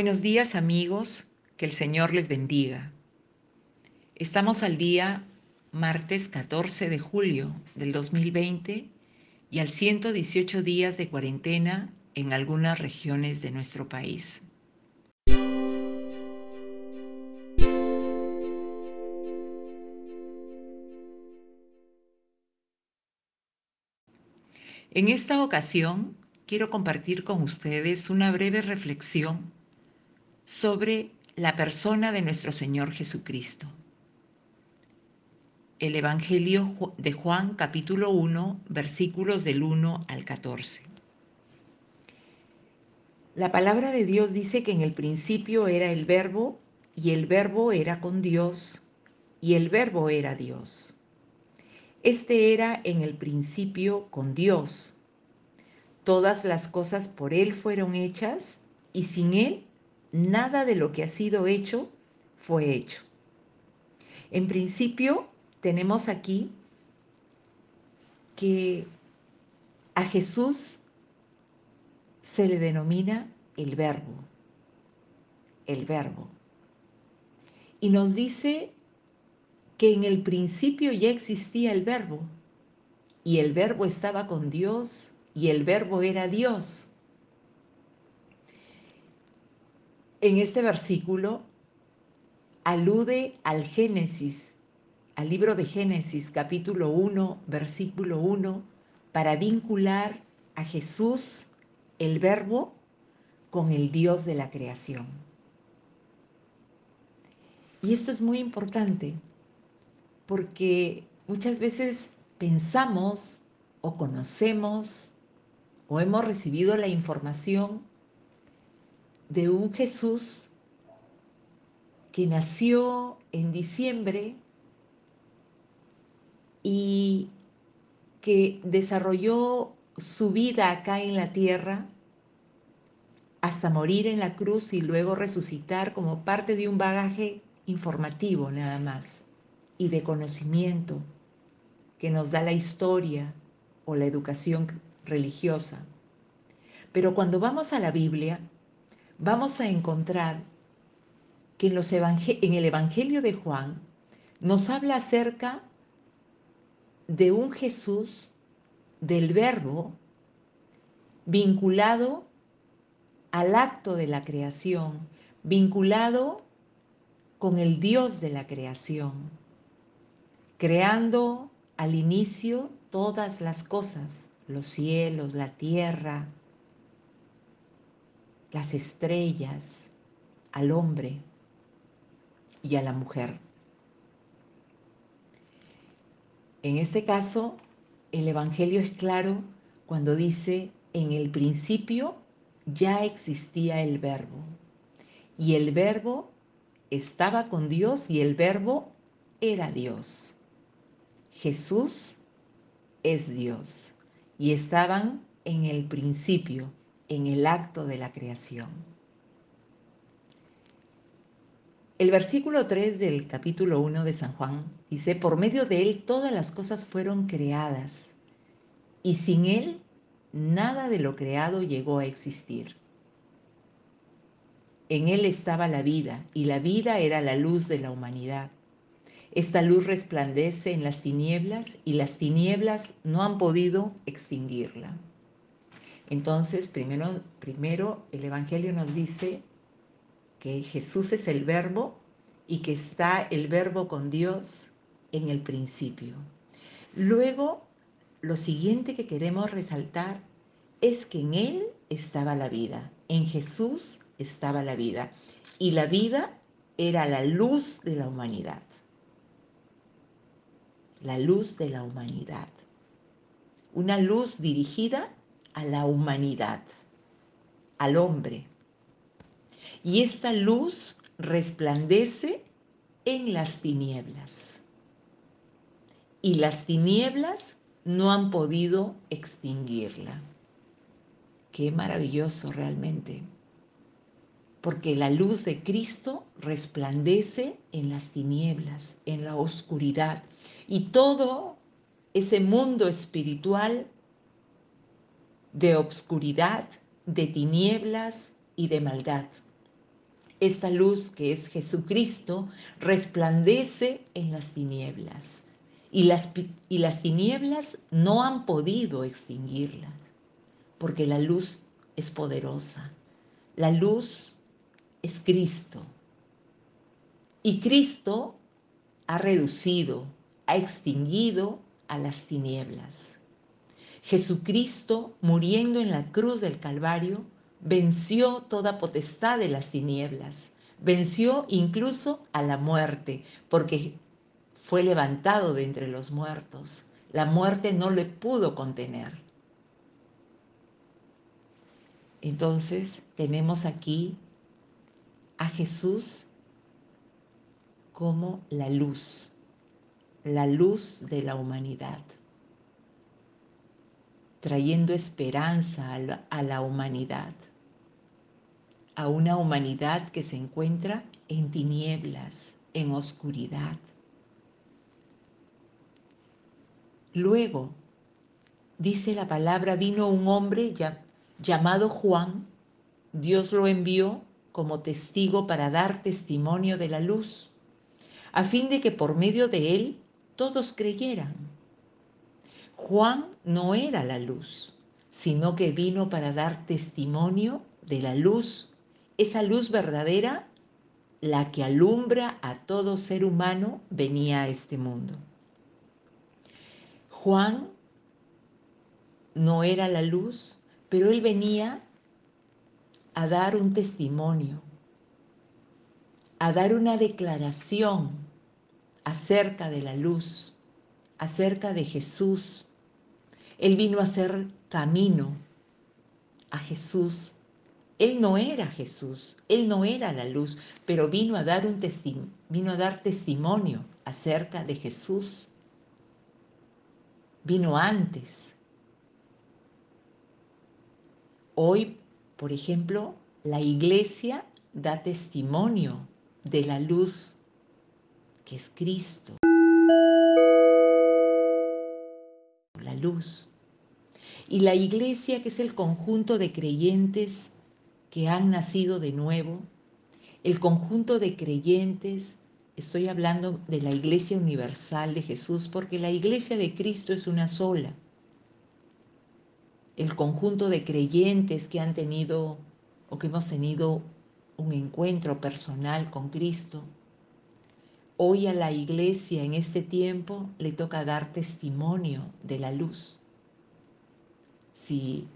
Buenos días amigos, que el Señor les bendiga. Estamos al día martes 14 de julio del 2020 y al 118 días de cuarentena en algunas regiones de nuestro país. En esta ocasión quiero compartir con ustedes una breve reflexión sobre la persona de nuestro Señor Jesucristo. El Evangelio de Juan capítulo 1 versículos del 1 al 14. La palabra de Dios dice que en el principio era el verbo y el verbo era con Dios y el verbo era Dios. Este era en el principio con Dios. Todas las cosas por Él fueron hechas y sin Él nada de lo que ha sido hecho fue hecho. En principio, tenemos aquí que a Jesús se le denomina el verbo, el verbo. Y nos dice que en el principio ya existía el verbo, y el verbo estaba con Dios, y el verbo era Dios. En este versículo alude al Génesis, al libro de Génesis capítulo 1, versículo 1, para vincular a Jesús, el verbo, con el Dios de la creación. Y esto es muy importante porque muchas veces pensamos o conocemos o hemos recibido la información de un Jesús que nació en diciembre y que desarrolló su vida acá en la tierra hasta morir en la cruz y luego resucitar como parte de un bagaje informativo nada más y de conocimiento que nos da la historia o la educación religiosa. Pero cuando vamos a la Biblia, vamos a encontrar que en, en el Evangelio de Juan nos habla acerca de un Jesús del verbo vinculado al acto de la creación, vinculado con el Dios de la creación, creando al inicio todas las cosas, los cielos, la tierra, las estrellas, al hombre y a la mujer. En este caso, el Evangelio es claro cuando dice, en el principio ya existía el verbo, y el verbo estaba con Dios y el verbo era Dios. Jesús es Dios y estaban en el principio en el acto de la creación. El versículo 3 del capítulo 1 de San Juan dice, por medio de él todas las cosas fueron creadas y sin él nada de lo creado llegó a existir. En él estaba la vida y la vida era la luz de la humanidad. Esta luz resplandece en las tinieblas y las tinieblas no han podido extinguirla. Entonces, primero, primero el Evangelio nos dice que Jesús es el verbo y que está el verbo con Dios en el principio. Luego, lo siguiente que queremos resaltar es que en Él estaba la vida, en Jesús estaba la vida y la vida era la luz de la humanidad. La luz de la humanidad. Una luz dirigida a la humanidad, al hombre. Y esta luz resplandece en las tinieblas. Y las tinieblas no han podido extinguirla. Qué maravilloso realmente. Porque la luz de Cristo resplandece en las tinieblas, en la oscuridad. Y todo ese mundo espiritual de obscuridad, de tinieblas y de maldad. Esta luz que es Jesucristo resplandece en las tinieblas y las, y las tinieblas no han podido extinguirlas porque la luz es poderosa. La luz es Cristo. Y Cristo ha reducido, ha extinguido a las tinieblas. Jesucristo, muriendo en la cruz del Calvario, venció toda potestad de las tinieblas, venció incluso a la muerte, porque fue levantado de entre los muertos. La muerte no le pudo contener. Entonces tenemos aquí a Jesús como la luz, la luz de la humanidad, trayendo esperanza a la, humanidad, a una humanidad que se encuentra en tinieblas, en oscuridad. Luego, dice la palabra, vino un hombre llamado Juan, Dios lo envió como testigo para dar testimonio de la luz, a fin de que por medio de él todos creyeran. Juan no era la luz, sino que vino para dar testimonio de la luz, esa luz verdadera, la que alumbra a todo ser humano venía a este mundo. Juan no era la luz, pero él venía a dar un testimonio, a dar una declaración acerca de la luz, acerca de Jesús. Él vino a hacer camino a Jesús. Él no era Jesús, él no era la luz, pero vino a dar un vino a dar testimonio acerca de Jesús vino antes. Hoy, por ejemplo, la iglesia da testimonio de la luz que es Cristo. Luz. Y la iglesia, que es el conjunto de creyentes que han nacido de nuevo, el conjunto de creyentes Estoy hablando de la iglesia universal de Jesús porque la iglesia de Cristo es una sola. El conjunto de creyentes que han tenido o que hemos tenido un encuentro personal con Cristo. Hoy a la iglesia en este tiempo le toca dar testimonio de la luz. Si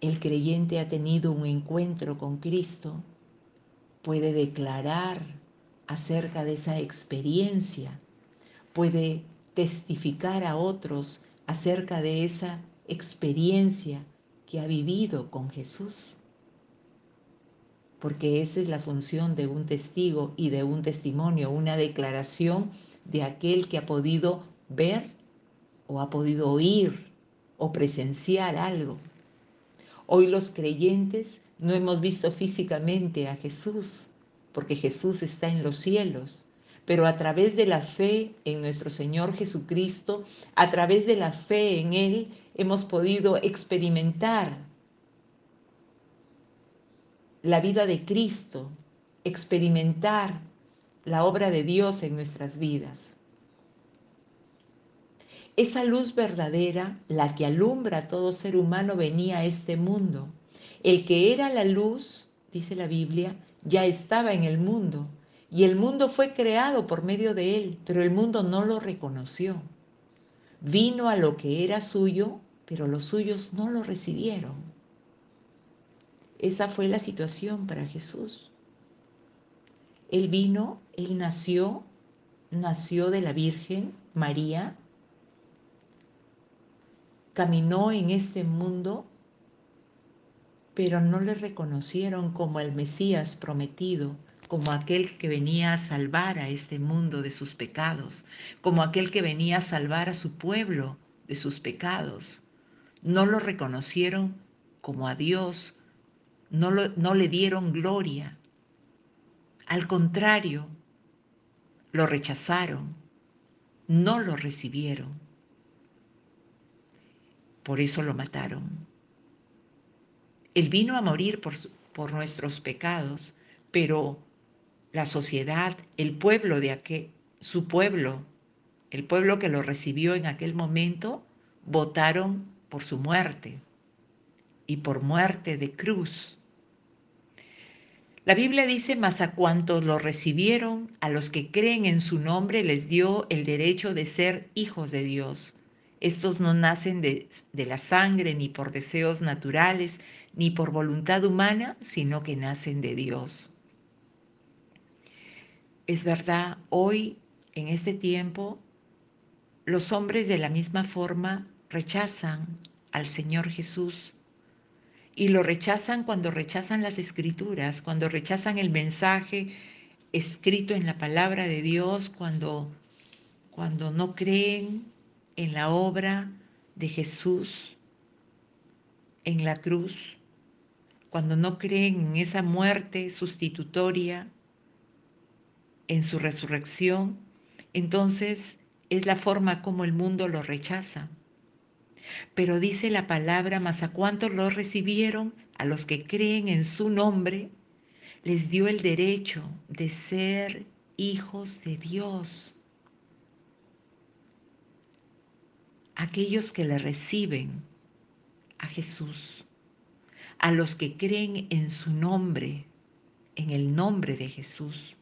el creyente ha tenido un encuentro con Cristo, puede declarar acerca de esa experiencia, puede testificar a otros acerca de esa experiencia que ha vivido con Jesús. Porque esa es la función de un testigo y de un testimonio, una declaración de aquel que ha podido ver o ha podido oír o presenciar algo. Hoy los creyentes no hemos visto físicamente a Jesús, porque Jesús está en los cielos. Pero a través de la fe en nuestro Señor Jesucristo, a través de la fe en Él, hemos podido experimentar la vida de Cristo, experimentar la obra de Dios en nuestras vidas. Esa luz verdadera, la que alumbra a todo ser humano, venía a este mundo. El que era la luz, dice la Biblia, ya estaba en el mundo y el mundo fue creado por medio de él, pero el mundo no lo reconoció. Vino a lo que era suyo, pero los suyos no lo recibieron. Esa fue la situación para Jesús. Él vino, él nació, nació de la Virgen María, caminó en este mundo pero no le reconocieron como el Mesías prometido, como aquel que venía a salvar a este mundo de sus pecados, como aquel que venía a salvar a su pueblo de sus pecados. No lo reconocieron como a Dios, no, no le dieron gloria. Al contrario, lo rechazaron, no lo recibieron. Por eso lo mataron. Él vino a morir por, por nuestros pecados, pero la sociedad, el pueblo de aquel, su pueblo, el pueblo que lo recibió en aquel momento, votaron por su muerte y por muerte de cruz. La Biblia dice, mas a cuantos lo recibieron, a los que creen en su nombre, les dio el derecho de ser hijos de Dios. Estos no nacen de, de, la sangre, ni por deseos naturales, ni por voluntad humana, sino que nacen de Dios. Es verdad, hoy, en este tiempo, los hombres de la misma forma rechazan al Señor Jesús. Y lo rechazan cuando rechazan las escrituras, cuando rechazan el mensaje escrito en la palabra de Dios, cuando, cuando no creen en la obra de Jesús en la cruz, cuando no creen en esa muerte sustitutoria, en su resurrección, entonces es la forma como el mundo lo rechaza. Pero dice la palabra, mas a cuantos lo recibieron, a los que creen en su nombre, les dio el derecho de ser hijos de Dios. Aquellos que le reciben a Jesús, a los que creen en su nombre, en el nombre de Jesús,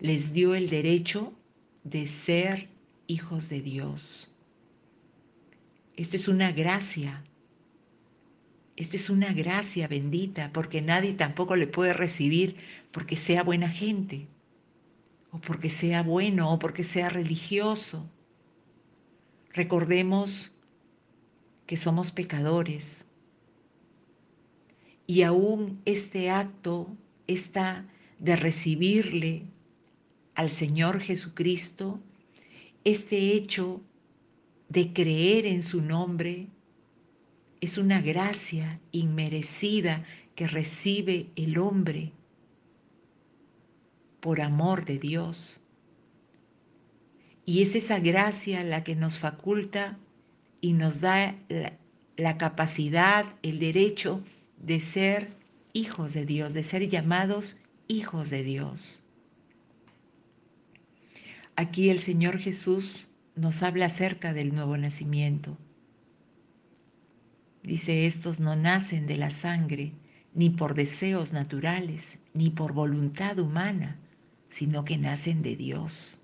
les dio el derecho de ser hijos de Dios. Esto es una gracia. Esto es una gracia bendita porque nadie tampoco le puede recibir porque sea buena gente o porque sea bueno o porque sea religioso. Recordemos que somos pecadores y aún este acto está de recibirle al Señor Jesucristo, este hecho de creer en su nombre es una gracia inmerecida que recibe el hombre por amor de Dios. Y es esa gracia la que nos faculta y nos da la, la, capacidad, el derecho de ser hijos de Dios, de ser llamados hijos de Dios. Aquí el Señor Jesús nos habla acerca del nuevo nacimiento. Dice, estos no nacen de la sangre, ni por deseos naturales, ni por voluntad humana, sino que nacen de Dios.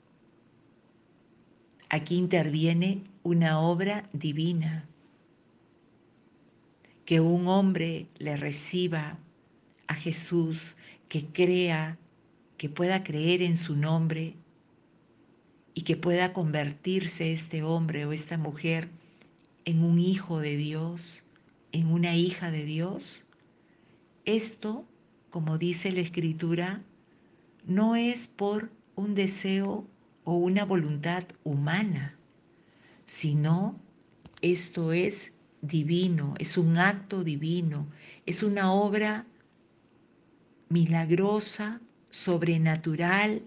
Aquí interviene una obra divina. Que un hombre le reciba a Jesús, que crea, que pueda creer en su nombre y que pueda convertirse este hombre o esta mujer en un hijo de Dios, en una hija de Dios, esto, como dice la Escritura, no es por un deseo o una voluntad humana, sino esto es divino, es un acto divino, es una obra milagrosa, sobrenatural,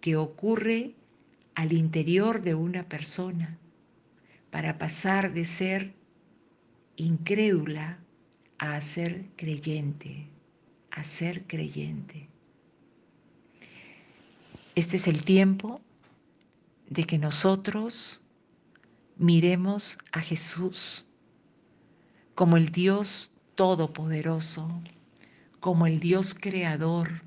que ocurre al interior de una persona para pasar de ser incrédula a ser creyente, a ser creyente. Este es el tiempo de que nosotros miremos a Jesús como el Dios todopoderoso, como el Dios creador,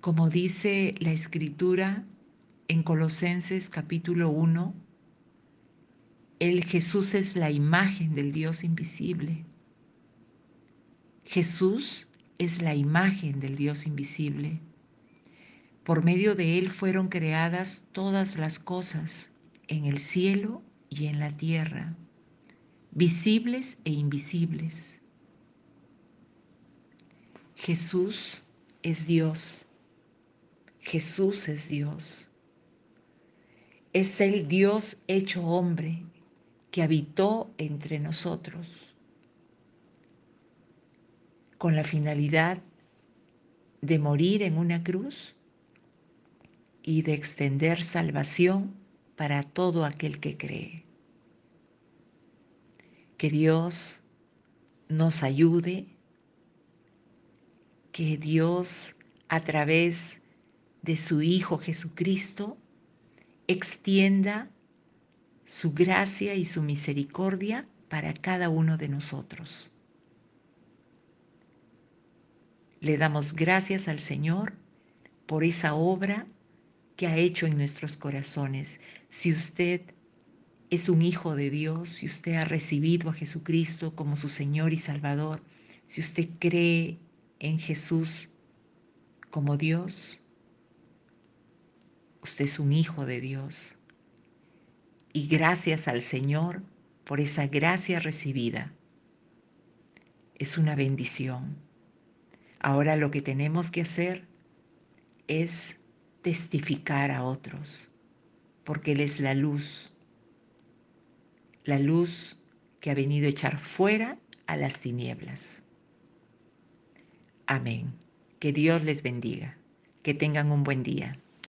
como dice la escritura, en Colosenses capítulo 1, el Jesús es la imagen del Dios invisible. Jesús es la imagen del Dios invisible. Por medio de Él fueron creadas todas las cosas en el cielo y en la tierra, visibles e invisibles. Jesús es Dios. Jesús es Dios es el Dios hecho hombre que habitó entre nosotros con la finalidad de morir en una cruz y de extender salvación para todo aquel que cree. Que Dios nos ayude, que Dios a través de su Hijo Jesucristo extienda su gracia y su misericordia para cada uno de nosotros. Le damos gracias al Señor por esa obra que ha hecho en nuestros corazones. Si usted es un hijo de Dios, si usted ha recibido a Jesucristo como su Señor y Salvador, si usted cree en Jesús como Dios, usted es un hijo de Dios. Y gracias al Señor por esa gracia recibida. Es una bendición. Ahora lo que tenemos que hacer es testificar a otros, porque Él es la luz la luz que ha venido a echar fuera a las tinieblas. Amén. Que Dios les bendiga. Que tengan un buen día.